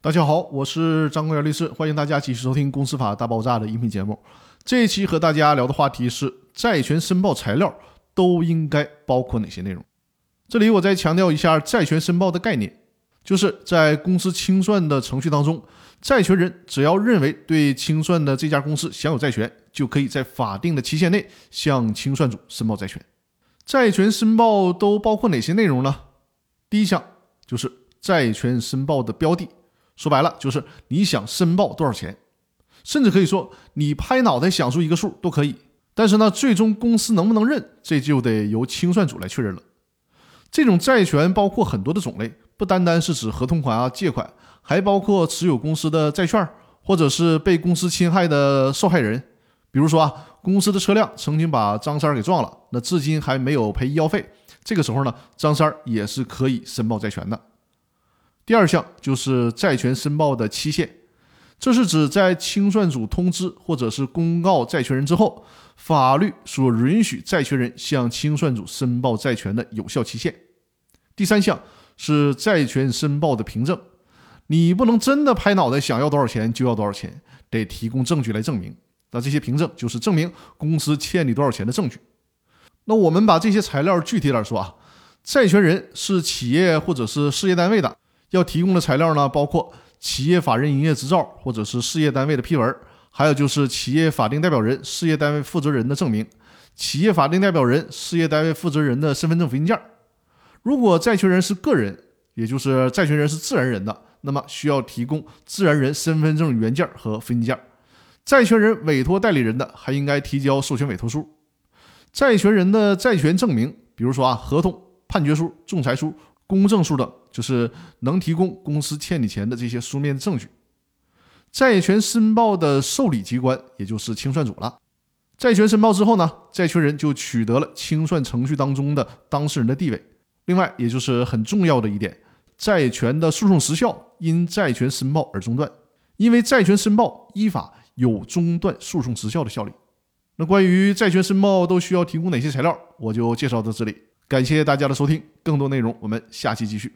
大家好，我是张国元律师，欢迎大家继续收听《公司法大爆炸》的音频节目。这一期和大家聊的话题是债权申报材料都应该包括哪些内容。这里我再强调一下债权申报的概念，就是在公司清算的程序当中，债权人只要认为对清算的这家公司享有债权，就可以在法定的期限内向清算组申报债权。债权申报都包括哪些内容呢？第一项就是债权申报的标的，说白了就是你想申报多少钱，甚至可以说你拍脑袋想出一个数都可以。但是呢，最终公司能不能认，这就得由清算组来确认了。这种债权包括很多的种类，不单单是指合同款啊、借款，还包括持有公司的债券，或者是被公司侵害的受害人。比如说啊，公司的车辆曾经把张三给撞了，那至今还没有赔医药费。这个时候呢，张三也是可以申报债权的。第二项就是债权申报的期限，这是指在清算组通知或者是公告债权人之后，法律所允许债权人向清算组申报债权的有效期限。第三项是债权申报的凭证，你不能真的拍脑袋想要多少钱就要多少钱，得提供证据来证明。那这些凭证就是证明公司欠你多少钱的证据。那我们把这些材料具体点说啊，债权人是企业或者是事业单位的，要提供的材料呢，包括企业法人营业执照或者是事业单位的批文，还有就是企业法定代表人、事业单位负责人的证明，企业法定代表人、事业单位负责人的身份证复印件。如果债权人是个人，也就是债权人是自然人的，那么需要提供自然人身份证原件和复印件。债权人委托代理人的，还应该提交授权委托书；债权人的债权证明，比如说啊，合同、判决书、仲裁书、公证书等，就是能提供公司欠你钱的这些书面证据。债权申报的受理机关，也就是清算组了。债权申报之后呢，债权人就取得了清算程序当中的当事人的地位。另外，也就是很重要的一点，债权的诉讼时效因债权申报而中断，因为债权申报依法。有中断诉讼时效的效力。那关于债权申报都需要提供哪些材料，我就介绍到这里。感谢大家的收听，更多内容我们下期继续。